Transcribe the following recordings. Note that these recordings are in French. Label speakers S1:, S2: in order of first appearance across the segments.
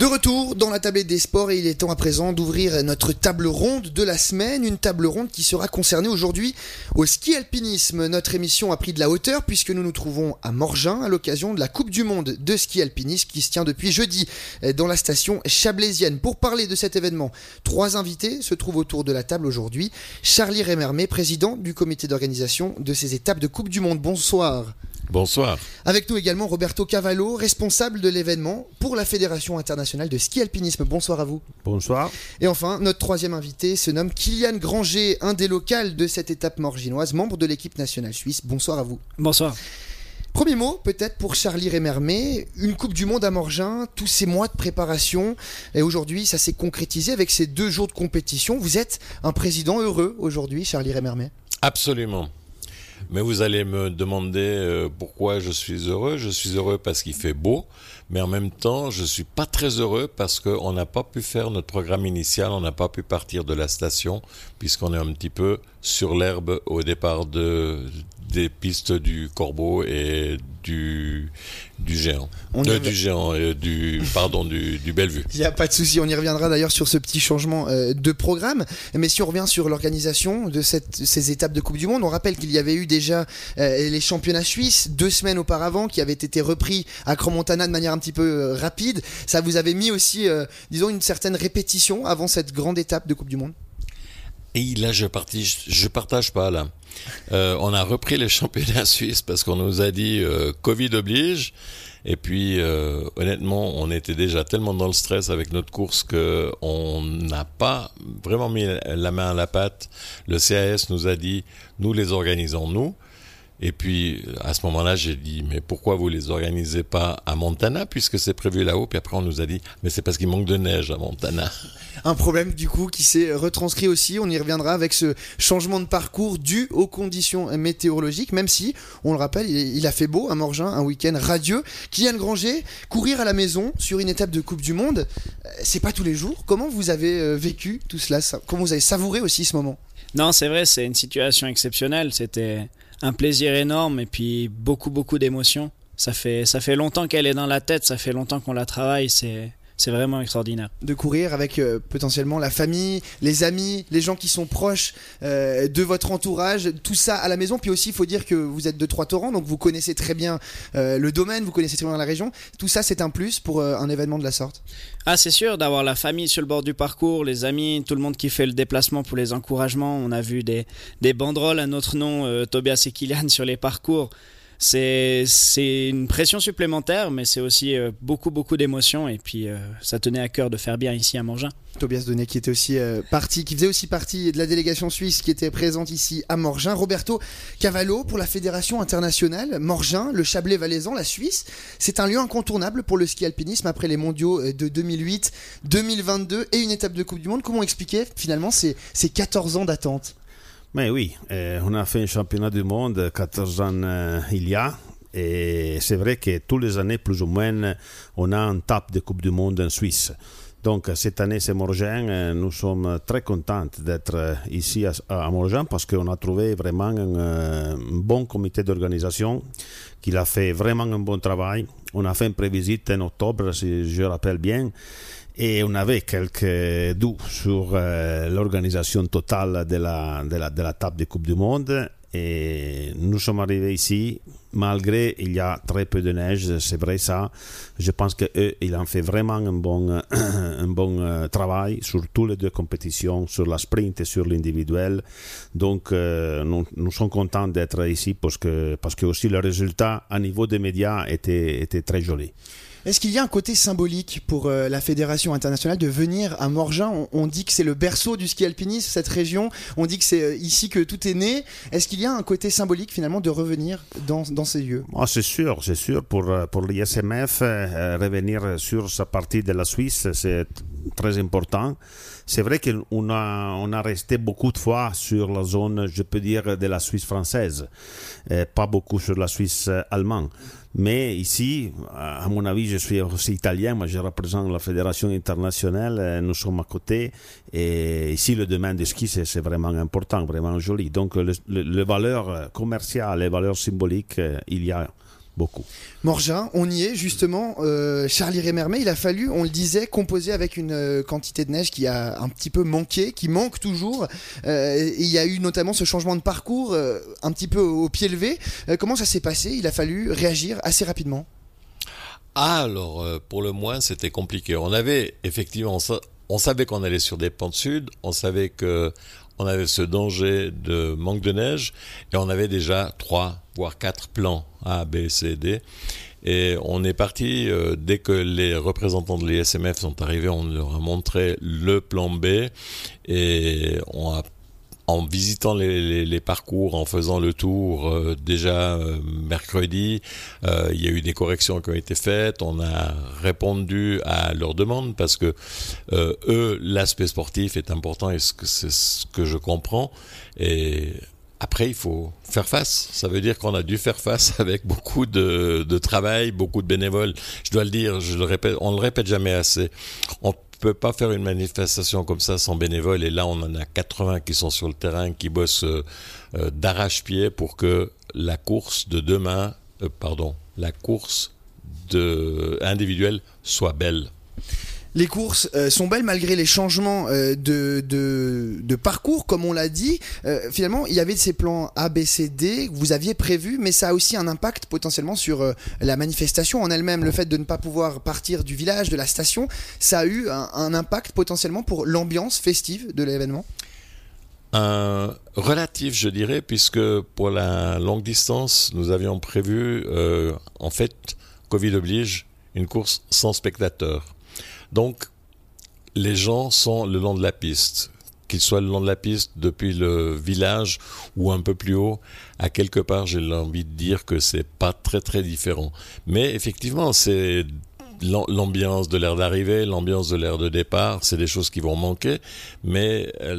S1: De retour dans la tablette des sports et il est temps à présent d'ouvrir notre table ronde de la semaine, une table ronde qui sera concernée aujourd'hui au ski alpinisme. Notre émission a pris de la hauteur puisque nous nous trouvons à Morgin à l'occasion de la Coupe du Monde de ski alpinisme qui se tient depuis jeudi dans la station chablaisienne. Pour parler de cet événement, trois invités se trouvent autour de la table aujourd'hui. Charlie Remermé, président du comité d'organisation de ces étapes de Coupe du Monde. Bonsoir.
S2: Bonsoir.
S1: Avec nous également Roberto Cavallo, responsable de l'événement pour la Fédération internationale de ski alpinisme. Bonsoir à vous.
S3: Bonsoir.
S1: Et enfin, notre troisième invité se nomme Kylian Granger, un des locales de cette étape morginoise, membre de l'équipe nationale suisse. Bonsoir à vous.
S4: Bonsoir.
S1: Premier mot, peut-être pour Charlie Remermé, une Coupe du Monde à Morgin, tous ces mois de préparation, et aujourd'hui ça s'est concrétisé avec ces deux jours de compétition. Vous êtes un président heureux aujourd'hui, Charlie Remermé
S2: Absolument. Mais vous allez me demander euh, pourquoi je suis heureux. Je suis heureux parce qu'il fait beau, mais en même temps, je suis pas très heureux parce qu'on n'a pas pu faire notre programme initial, on n'a pas pu partir de la station, puisqu'on est un petit peu sur l'herbe au départ de, des pistes du Corbeau et du, du géant. Euh, du géant, euh, du, pardon, du, du Bellevue.
S1: Il n'y a pas de souci, on y reviendra d'ailleurs sur ce petit changement euh, de programme. Mais si on revient sur l'organisation de cette, ces étapes de Coupe du Monde, on rappelle qu'il y avait eu déjà les championnats suisses deux semaines auparavant qui avaient été repris à Cromontana de manière un petit peu rapide. Ça vous avait mis aussi, disons, une certaine répétition avant cette grande étape de Coupe du Monde?
S2: Et là, je partage, je partage pas là. Euh, on a repris les championnats suisses parce qu'on nous a dit euh, Covid oblige. Et puis, euh, honnêtement, on était déjà tellement dans le stress avec notre course que on n'a pas vraiment mis la main à la pâte. Le CAS nous a dit, nous les organisons nous. Et puis, à ce moment-là, j'ai dit, mais pourquoi vous les organisez pas à Montana, puisque c'est prévu là-haut? Puis après, on nous a dit, mais c'est parce qu'il manque de neige à Montana.
S1: Un problème, du coup, qui s'est retranscrit aussi. On y reviendra avec ce changement de parcours dû aux conditions météorologiques, même si, on le rappelle, il, a fait beau à Morgin, un week-end radieux. Kylian Granger, courir à la maison sur une étape de Coupe du Monde, euh, c'est pas tous les jours. Comment vous avez euh, vécu tout cela? Comment vous avez savouré aussi ce moment?
S4: Non, c'est vrai, c'est une situation exceptionnelle. C'était, un plaisir énorme et puis beaucoup beaucoup d'émotions. Ça fait ça fait longtemps qu'elle est dans la tête, ça fait longtemps qu'on la travaille, c'est c'est vraiment extraordinaire.
S1: De courir avec euh, potentiellement la famille, les amis, les gens qui sont proches euh, de votre entourage, tout ça à la maison. Puis aussi, il faut dire que vous êtes de Trois-Torrents, donc vous connaissez très bien euh, le domaine, vous connaissez très bien la région. Tout ça, c'est un plus pour un événement de la sorte.
S4: Ah, c'est sûr, d'avoir la famille sur le bord du parcours, les amis, tout le monde qui fait le déplacement pour les encouragements. On a vu des, des banderoles à notre nom, Tobias et Kylian, sur les parcours c'est une pression supplémentaire, mais c'est aussi euh, beaucoup beaucoup d'émotions et puis euh, ça tenait à cœur de faire bien ici à Morgin.
S1: Tobias Donnet qui était aussi euh, parti, qui faisait aussi partie de la délégation suisse qui était présente ici à Morgin. Roberto Cavallo pour la fédération internationale Morgin, le Chablais valaisan, la Suisse. C'est un lieu incontournable pour le ski alpinisme après les mondiaux de 2008, 2022 et une étape de Coupe du Monde. Comment expliquer finalement ces, ces 14 ans d'attente?
S3: Mais oui, euh, on a fait un championnat du monde 14 ans euh, il y a. Et c'est vrai que tous les années, plus ou moins, on a un tape de Coupe du Monde en Suisse. Donc cette année, c'est Morgin. Euh, nous sommes très contents d'être ici à, à parce qu'on a trouvé vraiment un, un bon comité d'organisation qui a fait vraiment un bon travail. On a fait une prévisite en octobre, si je rappelle bien et on avait quelques doutes sur euh, l'organisation totale de la, de, la, de la table de Coupe du Monde. Et nous sommes arrivés ici, malgré il y a très peu de neige, c'est vrai ça. Je pense qu'eux, ils ont fait vraiment un bon, un bon euh, travail sur toutes les deux compétitions, sur la sprint et sur l'individuel. Donc, euh, nous, nous, sommes contents d'être ici parce que, parce que aussi le résultat à niveau des médias était, était très joli.
S1: Est-ce qu'il y a un côté symbolique pour euh, la Fédération internationale de venir à Morgin? On, dit que c'est le berceau du ski alpinisme, cette région. On dit que c'est euh, ici que tout est né. Est-ce qu'il y a un côté symbolique finalement de revenir dans, ces lieux?
S3: Oh, C'est sûr, c'est sûr. Pour, euh, pour l'ISMF, revenir sur sa partie de la Suisse, c'est très important. C'est vrai qu'on a, on a resté beaucoup de fois sur la zone, je peux dire, de la Suisse française, pas beaucoup sur la Suisse allemande. Mais ici, à mon avis, je suis aussi italien, moi je représente la fédération internationale, euh, nous sommes à côté, et ici le domaine du ski c'est vraiment important, vraiment joli. Donc les valeurs commerciales, les valeurs symboliques, euh, il y a beaucoup.
S1: Morgin, on y est justement. Euh, Charlie Rémermet, il a fallu, on le disait, composer avec une euh, quantité de neige qui a un petit peu manqué, qui manque toujours. Euh, il y a eu notamment ce changement de parcours un petit peu au, pied levé. comment ça s'est passé? Il a fallu réagir assez rapidement.
S2: Ah, alors, pour le moins, c'était compliqué. On avait effectivement, on savait qu'on allait sur des pentes sud, on savait que on avait ce danger de manque de neige et on avait déjà trois voire quatre plans A, B, C, D. Et on est parti, euh, dès que les représentants de l'ISMF sont arrivés, on leur a montré le plan B et on a en visitant les, parcours, en faisant le tour euh, déjà euh, mercredi, euh, il y a eu des corrections qui ont été faites. On a répondu à leurs demandes parce que eux, l'aspect sportif est important et c'est ce que je comprends. Et après, il faut faire face. Ça veut dire qu'on a dû faire face avec beaucoup de, travail, beaucoup de bénévoles. Je dois le dire, je le répète, on le répète jamais assez. Peut pas faire une manifestation comme ça sans bénévoles. Et là, on en a 80 qui sont sur le terrain, qui bossent euh, euh, d'arrache-pied pour que la course de demain, euh, pardon, la course de individuelle soit belle.
S1: Les courses euh, sont belles malgré les changements euh, de, parcours, comme on l'a dit. Euh, finalement, il y avait ces plans A, B, C, D que vous aviez prévus, mais ça a aussi un impact potentiellement sur la manifestation en elle-même. Le fait de ne pas pouvoir partir du village, de la station, ça a eu un, impact potentiellement pour l'ambiance festive de l'événement
S2: un relatif, je dirais, puisque pour la longue distance, nous avions prévu, en fait, Covid oblige, une course sans spectateurs. Donc, les gens sont le long de la piste, qu'ils soient le long de la piste depuis le village ou un peu plus haut, à quelque part, j'ai envie de dire que c'est pas très très différent. Mais effectivement, c'est l'ambiance de l'air d'arrivée, l'ambiance de l'air de départ, c'est des choses qui vont manquer, mais euh,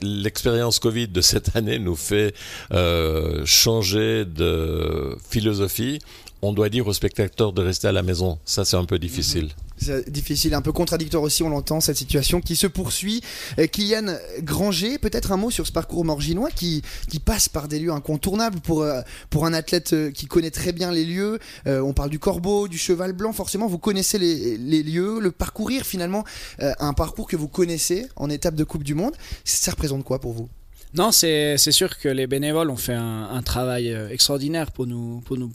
S2: l'expérience Covid de cette année nous fait euh, changer de philosophie. On doit dire aux spectateurs de rester à la maison. Ça, c'est un peu difficile. Mhm.
S1: C'est difficile, un peu contradictoire aussi, on l'entend, cette situation qui se poursuit. Euh, Kylian Granger, peut-être un mot sur ce parcours morginois qui, qui passe par des lieux incontournables pour, euh, pour un athlète euh, qui connaît très bien les lieux. on parle du corbeau, du cheval blanc, forcément, vous connaissez les, les lieux, le parcourir finalement, un parcours que vous connaissez en étape de Coupe du Monde. Ça représente quoi pour vous?
S4: Non, c'est sûr que les bénévoles ont fait un, travail extraordinaire pour nous, pour nous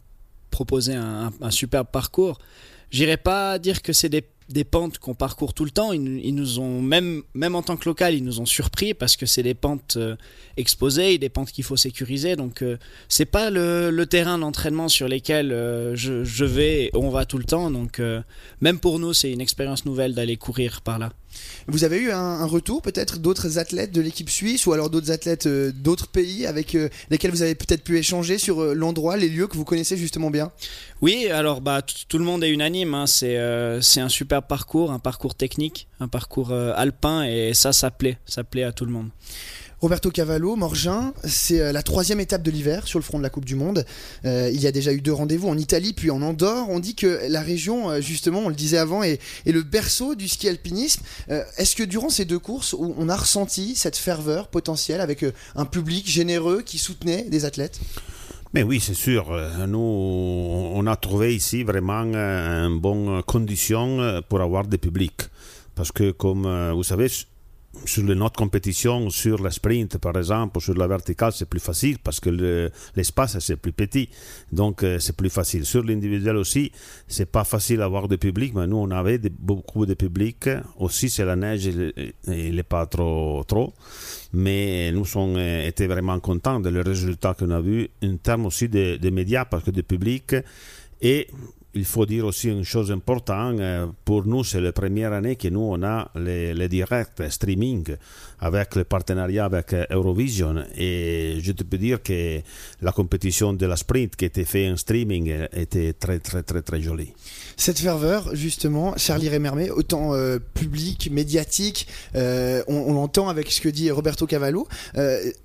S4: proposer un, superbe parcours. J'irai pas dire que c'est des, pentes qu'on parcourt tout le temps. Ils, nous ont, même, même en tant que local, ils nous ont surpris parce que c'est des pentes euh, exposées, des pentes qu'il faut sécuriser. Donc, euh, c'est pas le, terrain d'entraînement sur lesquels euh, je, je, vais, on va tout le temps. Donc, même pour nous, c'est une expérience nouvelle d'aller courir par là.
S1: Vous avez eu un, retour peut-être d'autres athlètes de l'équipe suisse ou alors d'autres athlètes euh, d'autres pays avec euh, lesquels vous avez peut-être pu échanger sur euh, l'endroit, les lieux que vous connaissez justement bien?
S4: Oui, alors bah, tout le monde est unanime. Hein. C'est un super parcours, un parcours technique, un parcours alpin et ça, ça plaît. Ça plaît à tout le monde.
S1: Roberto Cavallo, Morgin, c'est euh, la troisième étape de l'hiver sur le front de la Coupe du Monde. Euh, il y a déjà eu deux rendez-vous en Italie puis en Andorre. On dit que la région, euh, justement, on le disait avant, est, le berceau du ski alpinisme. Est-ce que durant ces deux courses, on a ressenti cette ferveur potentielle avec un public généreux qui soutenait des athlètes?
S3: Mais oui, c'est sûr. Nous, on a trouvé ici vraiment une bonne condition pour avoir des publics. Parce que, comme vous savez, sur les autres compétitions, sur la sprint par exemple, sur la verticale, c'est plus facile parce que l'espace c'est plus petit, donc euh, c'est plus facile. Sur l'individuel aussi, c'est pas facile d'avoir de public, mais nous on avait beaucoup de public. Aussi, c'est la neige, il n'est pas trop mais nous sommes euh, été vraiment contents de le résultat qu'on a vu en termes aussi de, de médias parce que de public et il faut dire aussi une chose importante, euh, pour nous c'est la première année que nous on a les, les directs streaming avec le partenariat avec euh, Eurovision et je te peux dire que la compétition de la sprint qui était faite en streaming euh, était très très très très jolie.
S1: Cette ferveur, justement, Charlie Remermet, autant public, médiatique, on, l'entend avec ce que dit Roberto Cavallo,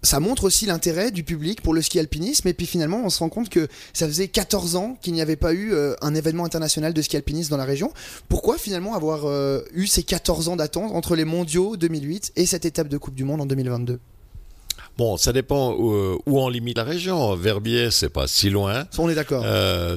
S1: ça montre aussi l'intérêt du public pour le ski alpinisme. Et puis finalement, on se rend compte que ça faisait 14 ans qu'il n'y avait pas eu un international de ski alpinisme dans la région. Pourquoi finalement avoir eu ces 14 ans d'attente entre les mondiaux 2008 et cette étape de Coupe du Monde en 2022
S2: Bon, ça dépend où, où on limite la région. Verbier, c'est pas si loin.
S1: On est d'accord.
S2: Euh,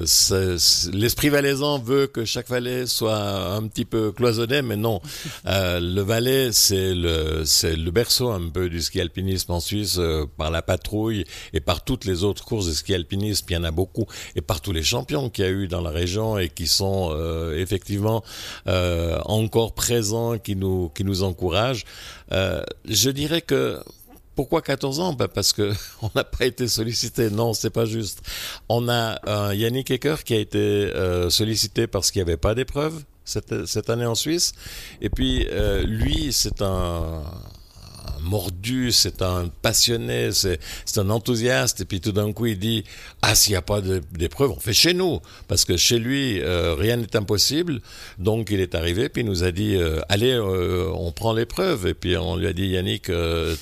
S2: L'esprit valaisan veut que chaque vallée soit un petit peu cloisonné, mais non. Euh, le Valais, c'est le, c'est le berceau un peu du ski alpinisme en Suisse, euh, par la patrouille et par toutes les autres courses de ski alpinisme. Il y en a beaucoup, et par tous les champions qu'il y a eu dans la région et qui sont euh, effectivement euh, encore présents, qui nous, qui nous encouragent. Euh, je dirais que pourquoi 14 ans? Ben Parce que on n'a pas été sollicité. Non, c'est pas juste. On a un Yannick Ecker qui a été euh, sollicité parce qu'il n'y avait pas d'épreuve cette, cette année en Suisse. Et puis, euh, lui, c'est un mordu, c'est un passionné, c'est un enthousiaste. Et puis tout d'un coup, il dit Ah, s'il n'y a pas d'épreuve, on fait chez nous. Parce que chez lui, euh, rien n'est impossible. Donc il est arrivé, puis il nous a dit euh, Allez, euh, on prend l'épreuve. Et puis on lui a dit Yannick,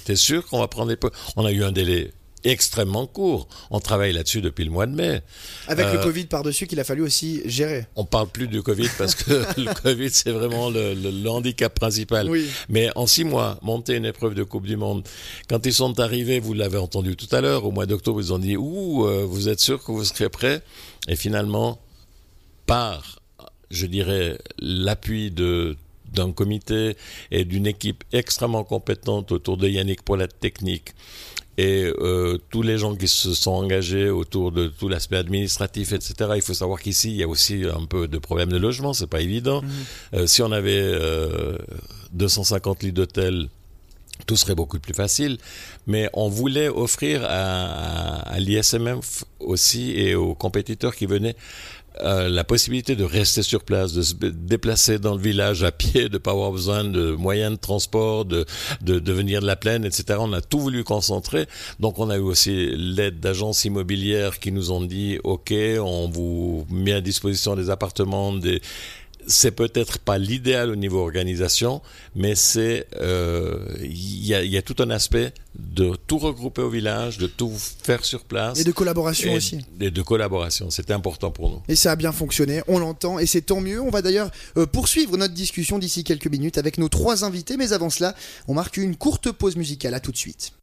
S2: t'es sûr qu'on va prendre l'épreuve? On a eu un délai extrêmement court. On travaille là-dessus depuis le mois de mai.
S1: Avec le
S2: euh,
S1: Covid par-dessus qu'il a fallu aussi gérer.
S2: On parle plus du Covid parce que le Covid, c'est vraiment le, le- le handicap principal.
S1: Oui.
S2: Mais en six mois, monter une épreuve de Coupe du Monde. Quand ils sont arrivés, vous l'avez entendu tout à l'heure, au mois d'octobre, ils ont dit Ouh, euh, vous êtes sûr que vous serez prêts? Et finalement, par, je dirais, l'appui de d'un comité et d'une équipe extrêmement compétente autour de Yannick pour la technique et euh, tous les gens qui se sont engagés autour de tout l'aspect administratif, etc. Il faut savoir qu'ici, il y a aussi un peu de problèmes de logement, c'est pas évident. Euh, si on avait euh, 250 lits d'hôtel, tout serait beaucoup plus facile. Mais on voulait offrir à, l'ISMF aussi et aux compétiteurs qui venaient euh, la possibilité de rester sur place, de se déplacer dans le village à pied, de pas avoir besoin de moyens de transport, de, de, de venir de la plaine, etc. On a tout voulu concentrer. Donc on a eu aussi l'aide d'agences immobilières qui nous ont dit, OK, on vous met à disposition des appartements, des c'est peut-être pas l'idéal au niveau organisation, mais c'est euh, il y, a, y a tout un aspect de tout regrouper au village, de tout faire sur place
S1: Et de collaboration
S2: et,
S1: aussi.
S2: et de collaboration. C'était important pour nous.
S1: Et ça a bien fonctionné, on l'entend, et c'est tant mieux. On va d'ailleurs euh, poursuivre notre discussion d'ici quelques minutes avec nos trois invités, mais avant cela, on marque une courte pause musicale. À tout de suite.